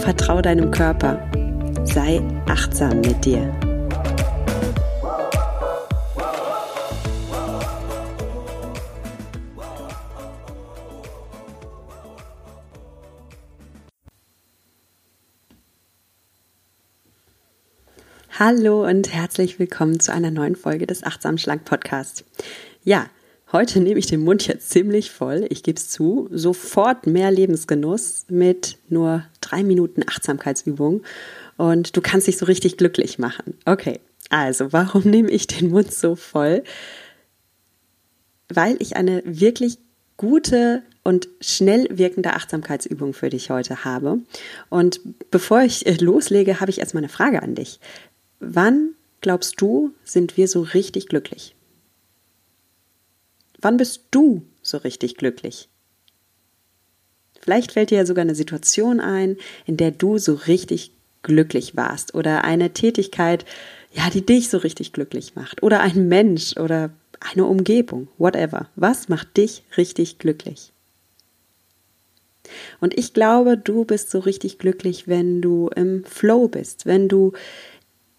vertrau deinem Körper, sei achtsam mit dir. Hallo und herzlich willkommen zu einer neuen Folge des Achtsam Schlank Podcasts. Ja, heute nehme ich den Mund jetzt ziemlich voll. Ich gebe es zu. Sofort mehr Lebensgenuss mit nur drei Minuten Achtsamkeitsübung und du kannst dich so richtig glücklich machen. Okay, also warum nehme ich den Mund so voll? Weil ich eine wirklich gute und schnell wirkende Achtsamkeitsübung für dich heute habe. Und bevor ich loslege, habe ich erstmal eine Frage an dich. Wann glaubst du, sind wir so richtig glücklich? Wann bist du so richtig glücklich? Vielleicht fällt dir ja sogar eine Situation ein, in der du so richtig glücklich warst oder eine Tätigkeit, ja, die dich so richtig glücklich macht oder ein Mensch oder eine Umgebung, whatever. Was macht dich richtig glücklich? Und ich glaube, du bist so richtig glücklich, wenn du im Flow bist, wenn du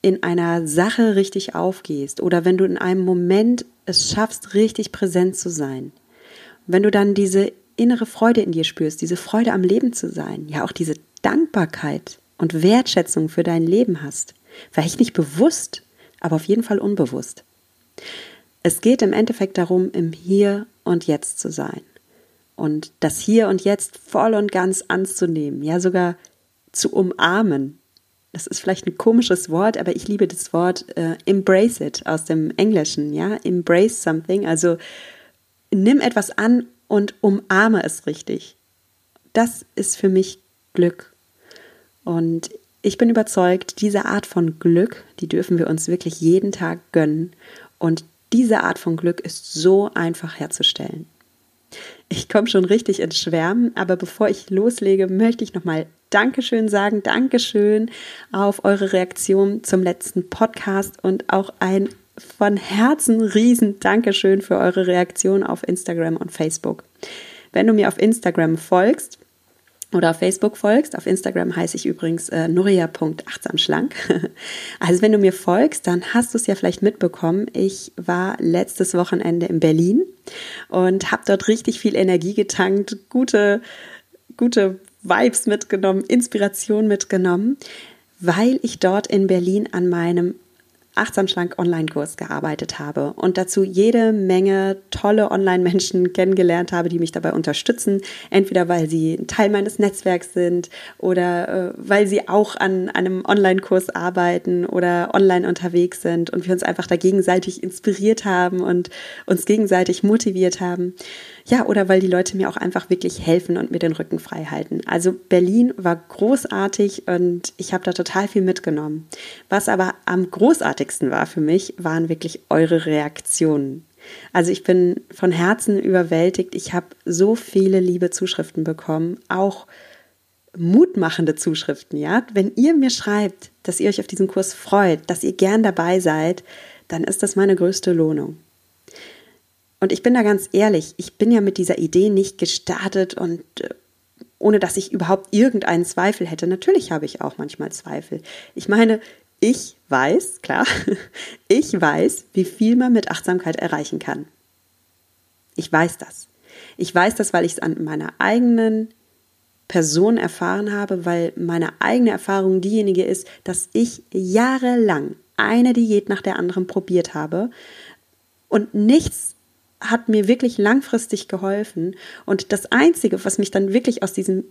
in einer Sache richtig aufgehst oder wenn du in einem Moment es schaffst, richtig präsent zu sein. Wenn du dann diese innere Freude in dir spürst, diese Freude am Leben zu sein, ja auch diese Dankbarkeit und Wertschätzung für dein Leben hast. Vielleicht nicht bewusst, aber auf jeden Fall unbewusst. Es geht im Endeffekt darum, im Hier und Jetzt zu sein und das Hier und Jetzt voll und ganz anzunehmen, ja sogar zu umarmen, das ist vielleicht ein komisches Wort, aber ich liebe das Wort äh, embrace it aus dem Englischen, ja, embrace something, also nimm etwas an und umarme es richtig. Das ist für mich Glück. Und ich bin überzeugt, diese Art von Glück, die dürfen wir uns wirklich jeden Tag gönnen. Und diese Art von Glück ist so einfach herzustellen. Ich komme schon richtig ins Schwärmen, aber bevor ich loslege, möchte ich nochmal Dankeschön sagen. Dankeschön auf eure Reaktion zum letzten Podcast und auch ein von Herzen riesen Dankeschön für eure Reaktion auf Instagram und Facebook. Wenn du mir auf Instagram folgst, oder auf Facebook folgst. Auf Instagram heiße ich übrigens äh, nuria.achtsamschlank. Also wenn du mir folgst, dann hast du es ja vielleicht mitbekommen. Ich war letztes Wochenende in Berlin und habe dort richtig viel Energie getankt, gute, gute Vibes mitgenommen, Inspiration mitgenommen, weil ich dort in Berlin an meinem Achtsam Schlank Online-Kurs gearbeitet habe und dazu jede Menge tolle Online-Menschen kennengelernt habe, die mich dabei unterstützen, entweder weil sie ein Teil meines Netzwerks sind oder äh, weil sie auch an einem Online-Kurs arbeiten oder online unterwegs sind und wir uns einfach da gegenseitig inspiriert haben und uns gegenseitig motiviert haben. Ja, oder weil die Leute mir auch einfach wirklich helfen und mir den Rücken frei halten. Also Berlin war großartig und ich habe da total viel mitgenommen. Was aber am großartigsten war für mich, waren wirklich eure Reaktionen. Also ich bin von Herzen überwältigt. Ich habe so viele liebe Zuschriften bekommen, auch mutmachende Zuschriften, ja. Wenn ihr mir schreibt, dass ihr euch auf diesen Kurs freut, dass ihr gern dabei seid, dann ist das meine größte Lohnung. Und ich bin da ganz ehrlich, ich bin ja mit dieser Idee nicht gestartet und äh, ohne dass ich überhaupt irgendeinen Zweifel hätte. Natürlich habe ich auch manchmal Zweifel. Ich meine, ich weiß, klar, ich weiß, wie viel man mit Achtsamkeit erreichen kann. Ich weiß das. Ich weiß das, weil ich es an meiner eigenen Person erfahren habe, weil meine eigene Erfahrung diejenige ist, dass ich jahrelang eine Diät nach der anderen probiert habe und nichts hat mir wirklich langfristig geholfen. Und das Einzige, was mich dann wirklich aus diesem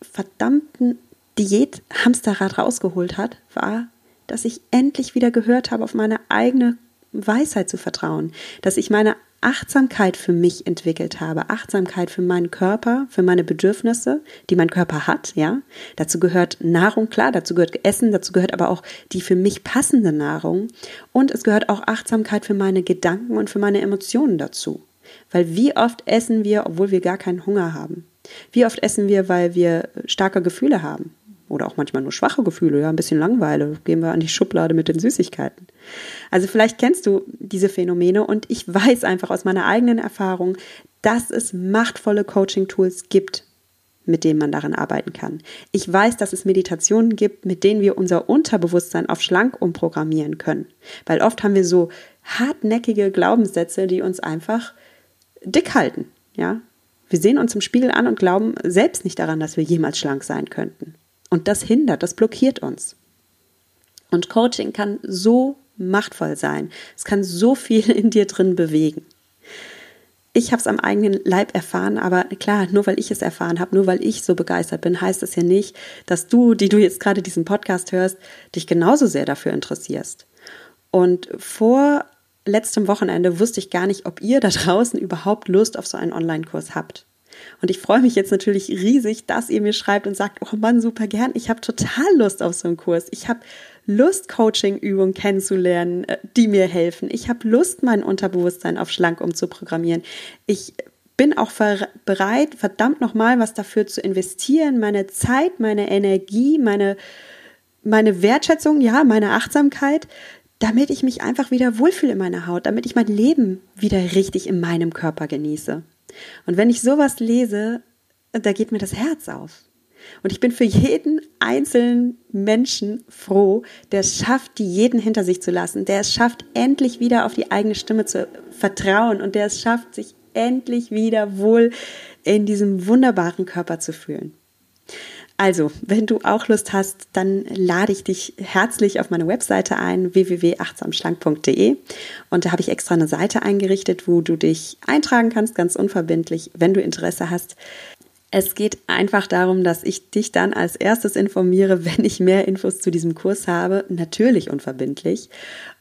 verdammten Diät-Hamsterrad rausgeholt hat, war, dass ich endlich wieder gehört habe, auf meine eigene Weisheit zu vertrauen, dass ich meine Achtsamkeit für mich entwickelt habe, Achtsamkeit für meinen Körper, für meine Bedürfnisse, die mein Körper hat, ja. Dazu gehört Nahrung, klar, dazu gehört Essen, dazu gehört aber auch die für mich passende Nahrung und es gehört auch Achtsamkeit für meine Gedanken und für meine Emotionen dazu. Weil wie oft essen wir, obwohl wir gar keinen Hunger haben? Wie oft essen wir, weil wir starke Gefühle haben? Oder auch manchmal nur schwache Gefühle, ja, ein bisschen Langeweile. Gehen wir an die Schublade mit den Süßigkeiten. Also vielleicht kennst du diese Phänomene und ich weiß einfach aus meiner eigenen Erfahrung, dass es machtvolle Coaching-Tools gibt, mit denen man daran arbeiten kann. Ich weiß, dass es Meditationen gibt, mit denen wir unser Unterbewusstsein auf schlank umprogrammieren können. Weil oft haben wir so hartnäckige Glaubenssätze, die uns einfach dick halten, ja. Wir sehen uns im Spiegel an und glauben selbst nicht daran, dass wir jemals schlank sein könnten. Und das hindert, das blockiert uns. Und Coaching kann so machtvoll sein. Es kann so viel in dir drin bewegen. Ich habe es am eigenen Leib erfahren, aber klar, nur weil ich es erfahren habe, nur weil ich so begeistert bin, heißt es ja nicht, dass du, die du jetzt gerade diesen Podcast hörst, dich genauso sehr dafür interessierst. Und vor letztem Wochenende wusste ich gar nicht, ob ihr da draußen überhaupt Lust auf so einen Online-Kurs habt. Und ich freue mich jetzt natürlich riesig, dass ihr mir schreibt und sagt, oh Mann, super gern, ich habe total Lust auf so einen Kurs. Ich habe Lust, Coaching-Übungen kennenzulernen, äh, die mir helfen. Ich habe Lust, mein Unterbewusstsein auf schlank umzuprogrammieren. Ich bin auch bereit, verdammt nochmal was dafür zu investieren, meine Zeit, meine Energie, meine, meine Wertschätzung, ja, meine Achtsamkeit, damit ich mich einfach wieder wohlfühle in meiner Haut, damit ich mein Leben wieder richtig in meinem Körper genieße. Und wenn ich sowas lese, da geht mir das Herz auf. Und ich bin für jeden einzelnen Menschen froh, der es schafft, die jeden hinter sich zu lassen, der es schafft, endlich wieder auf die eigene Stimme zu vertrauen und der es schafft, sich endlich wieder wohl in diesem wunderbaren Körper zu fühlen. Also, wenn du auch Lust hast, dann lade ich dich herzlich auf meine Webseite ein, www.achtsamschlank.de. Und da habe ich extra eine Seite eingerichtet, wo du dich eintragen kannst, ganz unverbindlich, wenn du Interesse hast. Es geht einfach darum, dass ich dich dann als erstes informiere, wenn ich mehr Infos zu diesem Kurs habe, natürlich unverbindlich.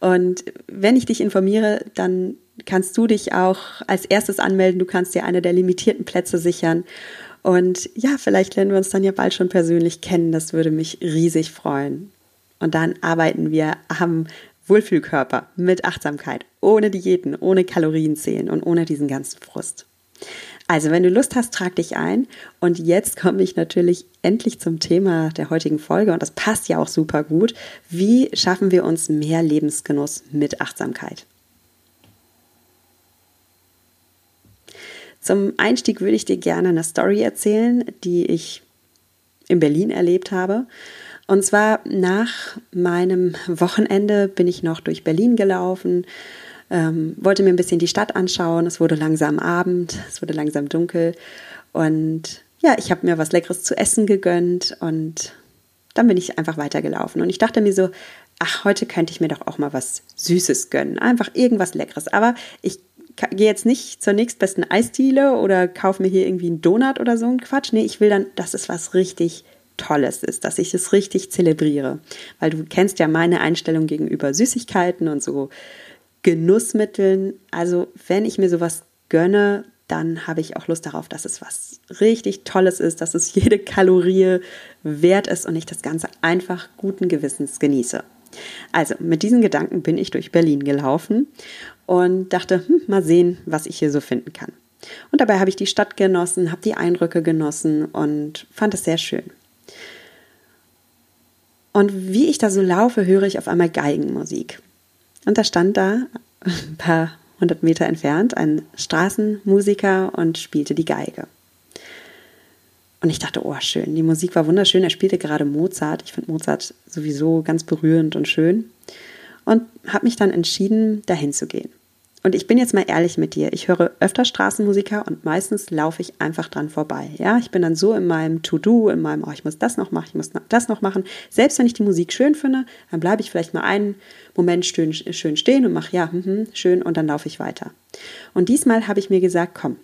Und wenn ich dich informiere, dann kannst du dich auch als erstes anmelden. Du kannst dir eine der limitierten Plätze sichern. Und ja, vielleicht lernen wir uns dann ja bald schon persönlich kennen. Das würde mich riesig freuen. Und dann arbeiten wir am Wohlfühlkörper mit Achtsamkeit, ohne Diäten, ohne Kalorienzählen und ohne diesen ganzen Frust. Also, wenn du Lust hast, trag dich ein. Und jetzt komme ich natürlich endlich zum Thema der heutigen Folge. Und das passt ja auch super gut. Wie schaffen wir uns mehr Lebensgenuss mit Achtsamkeit? Zum Einstieg würde ich dir gerne eine Story erzählen, die ich in Berlin erlebt habe. Und zwar nach meinem Wochenende bin ich noch durch Berlin gelaufen, ähm, wollte mir ein bisschen die Stadt anschauen. Es wurde langsam Abend, es wurde langsam dunkel. Und ja, ich habe mir was Leckeres zu essen gegönnt und dann bin ich einfach weitergelaufen. Und ich dachte mir so, ach, heute könnte ich mir doch auch mal was Süßes gönnen. Einfach irgendwas Leckeres. Aber ich gehe jetzt nicht zur nächstbesten Eisdiele oder kaufe mir hier irgendwie einen Donut oder so ein Quatsch. Nee, ich will dann, dass es was richtig Tolles ist, dass ich es richtig zelebriere. Weil du kennst ja meine Einstellung gegenüber Süßigkeiten und so Genussmitteln. Also wenn ich mir sowas gönne, dann habe ich auch Lust darauf, dass es was richtig Tolles ist, dass es jede Kalorie wert ist und ich das Ganze einfach guten Gewissens genieße. Also mit diesen Gedanken bin ich durch Berlin gelaufen und dachte, hm, mal sehen, was ich hier so finden kann. Und dabei habe ich die Stadt genossen, habe die Eindrücke genossen und fand es sehr schön. Und wie ich da so laufe, höre ich auf einmal Geigenmusik. Und da stand da ein paar hundert Meter entfernt ein Straßenmusiker und spielte die Geige. Und ich dachte, oh, schön, die Musik war wunderschön. Er spielte gerade Mozart. Ich finde Mozart sowieso ganz berührend und schön und habe mich dann entschieden, dahin zu gehen. Und ich bin jetzt mal ehrlich mit dir. Ich höre öfter Straßenmusiker und meistens laufe ich einfach dran vorbei. Ja, ich bin dann so in meinem To-Do, in meinem, oh, ich muss das noch machen, ich muss das noch machen. Selbst wenn ich die Musik schön finde, dann bleibe ich vielleicht mal einen Moment schön, schön stehen und mache, ja, mh, schön, und dann laufe ich weiter. Und diesmal habe ich mir gesagt, komm,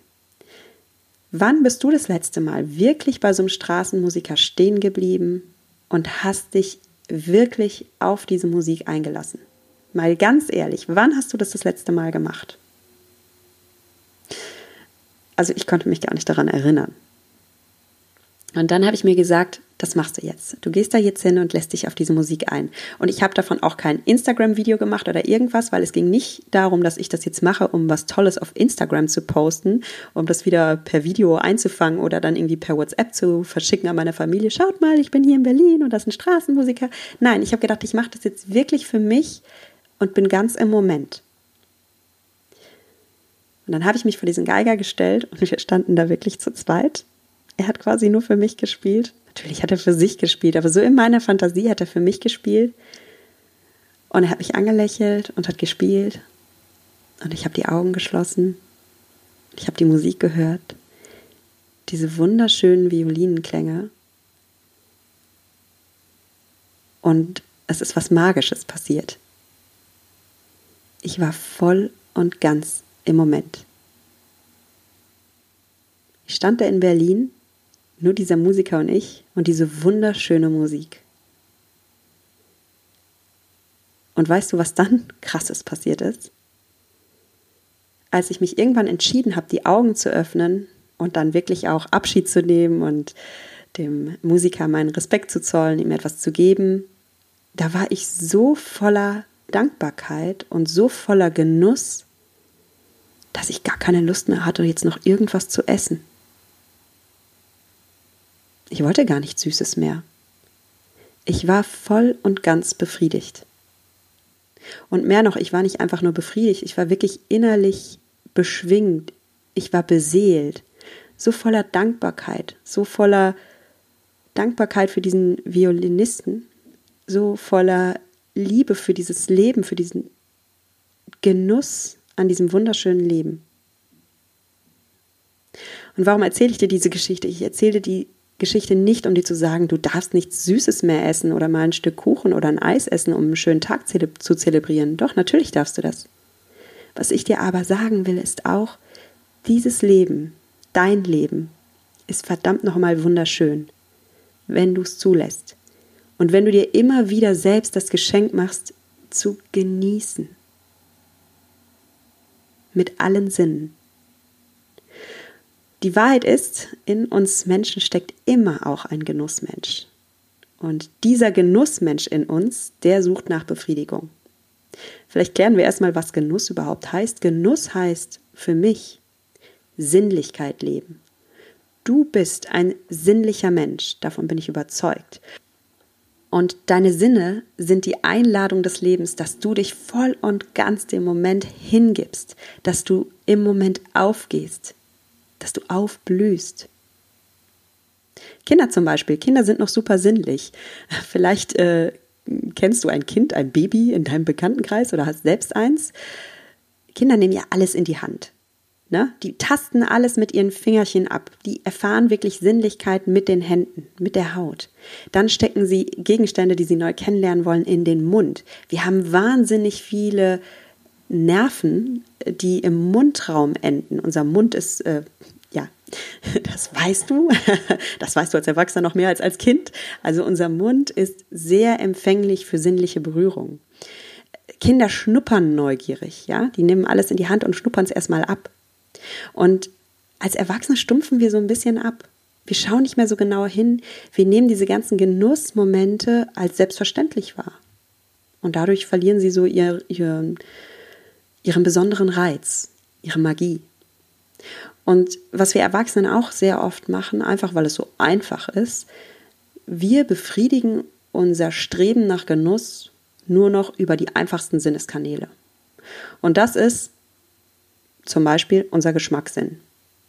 Wann bist du das letzte Mal wirklich bei so einem Straßenmusiker stehen geblieben und hast dich wirklich auf diese Musik eingelassen? Mal ganz ehrlich, wann hast du das das letzte Mal gemacht? Also ich konnte mich gar nicht daran erinnern. Und dann habe ich mir gesagt, das machst du jetzt. Du gehst da jetzt hin und lässt dich auf diese Musik ein. Und ich habe davon auch kein Instagram-Video gemacht oder irgendwas, weil es ging nicht darum, dass ich das jetzt mache, um was Tolles auf Instagram zu posten, um das wieder per Video einzufangen oder dann irgendwie per WhatsApp zu verschicken an meine Familie. Schaut mal, ich bin hier in Berlin und das ist ein Straßenmusiker. Nein, ich habe gedacht, ich mache das jetzt wirklich für mich und bin ganz im Moment. Und dann habe ich mich vor diesen Geiger gestellt und wir standen da wirklich zu zweit er hat quasi nur für mich gespielt. Natürlich hat er für sich gespielt, aber so in meiner Fantasie hat er für mich gespielt. Und er hat mich angelächelt und hat gespielt. Und ich habe die Augen geschlossen. Ich habe die Musik gehört. Diese wunderschönen Violinenklänge. Und es ist was Magisches passiert. Ich war voll und ganz im Moment. Ich stand da in Berlin nur dieser Musiker und ich und diese wunderschöne Musik. Und weißt du, was dann krasses passiert ist? Als ich mich irgendwann entschieden habe, die Augen zu öffnen und dann wirklich auch Abschied zu nehmen und dem Musiker meinen Respekt zu zollen, ihm etwas zu geben, da war ich so voller Dankbarkeit und so voller Genuss, dass ich gar keine Lust mehr hatte, jetzt noch irgendwas zu essen. Ich wollte gar nichts Süßes mehr. Ich war voll und ganz befriedigt. Und mehr noch, ich war nicht einfach nur befriedigt, ich war wirklich innerlich beschwingt, ich war beseelt, so voller Dankbarkeit, so voller Dankbarkeit für diesen Violinisten, so voller Liebe für dieses Leben, für diesen Genuss an diesem wunderschönen Leben. Und warum erzähle ich dir diese Geschichte? Ich erzähle die Geschichte nicht, um dir zu sagen, du darfst nichts Süßes mehr essen oder mal ein Stück Kuchen oder ein Eis essen, um einen schönen Tag zu zelebrieren. Doch, natürlich darfst du das. Was ich dir aber sagen will, ist auch, dieses Leben, dein Leben, ist verdammt nochmal wunderschön, wenn du es zulässt. Und wenn du dir immer wieder selbst das Geschenk machst, zu genießen. Mit allen Sinnen. Die Wahrheit ist, in uns Menschen steckt immer auch ein Genussmensch. Und dieser Genussmensch in uns, der sucht nach Befriedigung. Vielleicht klären wir erstmal, was Genuss überhaupt heißt. Genuss heißt für mich Sinnlichkeit leben. Du bist ein sinnlicher Mensch, davon bin ich überzeugt. Und deine Sinne sind die Einladung des Lebens, dass du dich voll und ganz dem Moment hingibst, dass du im Moment aufgehst, dass du aufblühst. Kinder zum Beispiel, Kinder sind noch super sinnlich. Vielleicht äh, kennst du ein Kind, ein Baby in deinem Bekanntenkreis oder hast selbst eins. Kinder nehmen ja alles in die Hand. Ne? Die tasten alles mit ihren Fingerchen ab. Die erfahren wirklich Sinnlichkeit mit den Händen, mit der Haut. Dann stecken sie Gegenstände, die sie neu kennenlernen wollen, in den Mund. Wir haben wahnsinnig viele Nerven, die im Mundraum enden. Unser Mund ist, äh, ja, das weißt du. Das weißt du als Erwachsener noch mehr als als Kind. Also unser Mund ist sehr empfänglich für sinnliche Berührung. Kinder schnuppern neugierig, ja. Die nehmen alles in die Hand und schnuppern es erstmal ab. Und als Erwachsene stumpfen wir so ein bisschen ab. Wir schauen nicht mehr so genau hin. Wir nehmen diese ganzen Genussmomente als selbstverständlich wahr. Und dadurch verlieren sie so ihr, ihr, ihren besonderen Reiz, ihre Magie. Und was wir Erwachsenen auch sehr oft machen, einfach weil es so einfach ist, wir befriedigen unser Streben nach Genuss nur noch über die einfachsten Sinneskanäle. Und das ist zum Beispiel unser Geschmackssinn.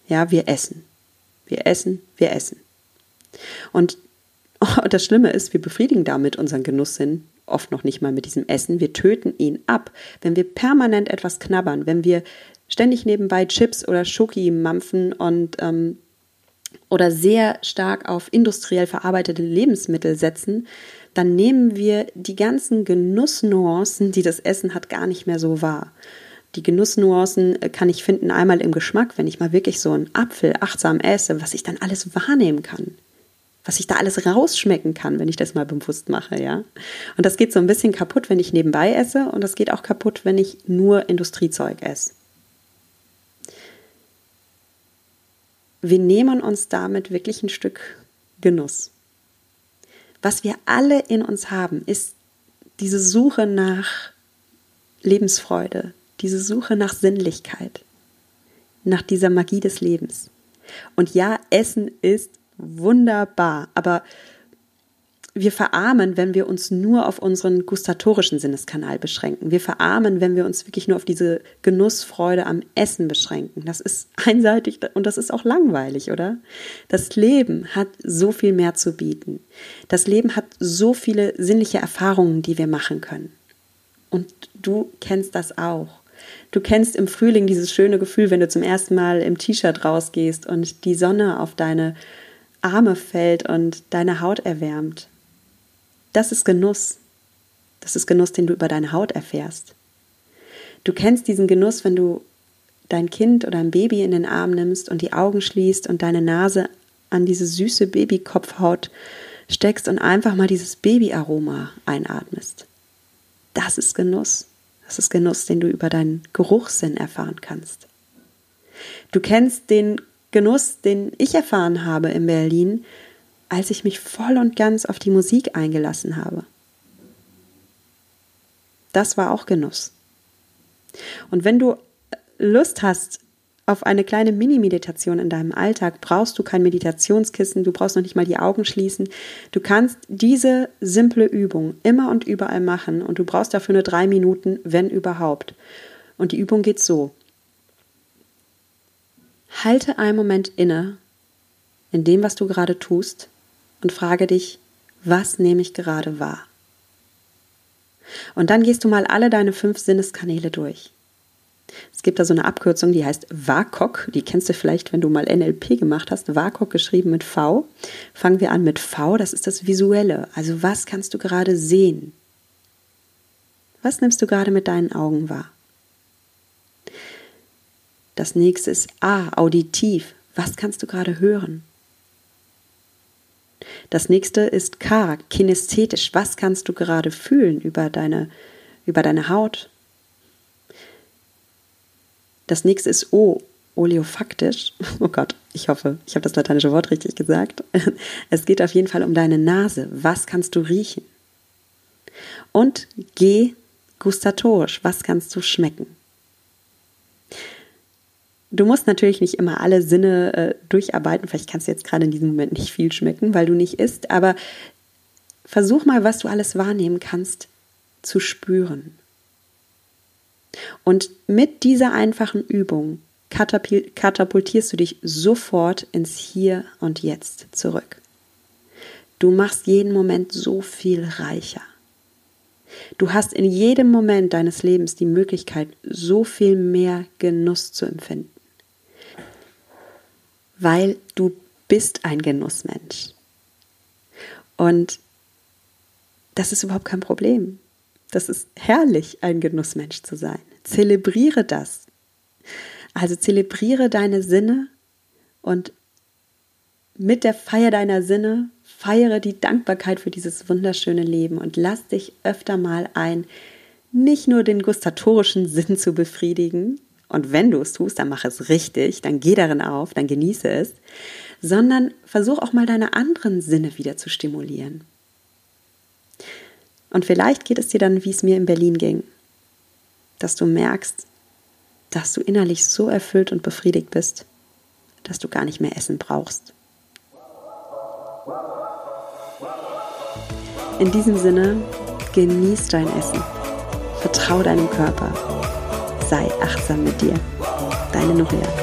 Ja, wir essen. Wir essen, wir essen. Und das Schlimme ist, wir befriedigen damit unseren Genusssinn oft noch nicht mal mit diesem Essen. Wir töten ihn ab. Wenn wir permanent etwas knabbern, wenn wir ständig nebenbei Chips oder Schoki mampfen und ähm, oder sehr stark auf industriell verarbeitete Lebensmittel setzen, dann nehmen wir die ganzen Genussnuancen, die das Essen hat, gar nicht mehr so wahr. Die Genussnuancen äh, kann ich finden einmal im Geschmack, wenn ich mal wirklich so einen Apfel achtsam esse, was ich dann alles wahrnehmen kann was ich da alles rausschmecken kann, wenn ich das mal bewusst mache, ja. Und das geht so ein bisschen kaputt, wenn ich nebenbei esse und das geht auch kaputt, wenn ich nur Industriezeug esse. wir nehmen uns damit wirklich ein Stück Genuss. Was wir alle in uns haben, ist diese Suche nach Lebensfreude, diese Suche nach Sinnlichkeit, nach dieser Magie des Lebens. Und ja, Essen ist wunderbar, aber wir verarmen, wenn wir uns nur auf unseren gustatorischen Sinneskanal beschränken. Wir verarmen, wenn wir uns wirklich nur auf diese Genussfreude am Essen beschränken. Das ist einseitig und das ist auch langweilig, oder? Das Leben hat so viel mehr zu bieten. Das Leben hat so viele sinnliche Erfahrungen, die wir machen können. Und du kennst das auch. Du kennst im Frühling dieses schöne Gefühl, wenn du zum ersten Mal im T-Shirt rausgehst und die Sonne auf deine Arme fällt und deine Haut erwärmt. Das ist Genuss. Das ist Genuss, den du über deine Haut erfährst. Du kennst diesen Genuss, wenn du dein Kind oder ein Baby in den Arm nimmst und die Augen schließt und deine Nase an diese süße Babykopfhaut steckst und einfach mal dieses Babyaroma einatmest. Das ist Genuss. Das ist Genuss, den du über deinen Geruchssinn erfahren kannst. Du kennst den Genuss, den ich erfahren habe in Berlin, als ich mich voll und ganz auf die Musik eingelassen habe. Das war auch Genuss. Und wenn du Lust hast auf eine kleine Mini-Meditation in deinem Alltag, brauchst du kein Meditationskissen, du brauchst noch nicht mal die Augen schließen. Du kannst diese simple Übung immer und überall machen und du brauchst dafür nur drei Minuten, wenn überhaupt. Und die Übung geht so. Halte einen Moment inne in dem, was du gerade tust und frage dich, was nehme ich gerade wahr? Und dann gehst du mal alle deine fünf Sinneskanäle durch. Es gibt da so eine Abkürzung, die heißt WAKOK. Die kennst du vielleicht, wenn du mal NLP gemacht hast. WAKOK geschrieben mit V. Fangen wir an mit V. Das ist das Visuelle. Also was kannst du gerade sehen? Was nimmst du gerade mit deinen Augen wahr? Das nächste ist A, auditiv. Was kannst du gerade hören? Das nächste ist K, kinästhetisch. Was kannst du gerade fühlen über deine, über deine Haut? Das nächste ist O, oleofaktisch. Oh Gott, ich hoffe, ich habe das lateinische Wort richtig gesagt. Es geht auf jeden Fall um deine Nase. Was kannst du riechen? Und G, gustatorisch. Was kannst du schmecken? Du musst natürlich nicht immer alle Sinne äh, durcharbeiten. Vielleicht kannst du jetzt gerade in diesem Moment nicht viel schmecken, weil du nicht isst, aber versuch mal, was du alles wahrnehmen kannst, zu spüren. Und mit dieser einfachen Übung katapultierst du dich sofort ins Hier und Jetzt zurück. Du machst jeden Moment so viel reicher. Du hast in jedem Moment deines Lebens die Möglichkeit, so viel mehr Genuss zu empfinden weil du bist ein Genussmensch. Und das ist überhaupt kein Problem. Das ist herrlich, ein Genussmensch zu sein. Zelebriere das. Also zelebriere deine Sinne und mit der Feier deiner Sinne feiere die Dankbarkeit für dieses wunderschöne Leben und lass dich öfter mal ein, nicht nur den gustatorischen Sinn zu befriedigen, und wenn du es tust, dann mach es richtig, dann geh darin auf, dann genieße es, sondern versuch auch mal deine anderen Sinne wieder zu stimulieren. Und vielleicht geht es dir dann, wie es mir in Berlin ging, dass du merkst, dass du innerlich so erfüllt und befriedigt bist, dass du gar nicht mehr Essen brauchst. In diesem Sinne, genieß dein Essen. Vertrau deinem Körper sei achtsam mit dir. Deine Nuria.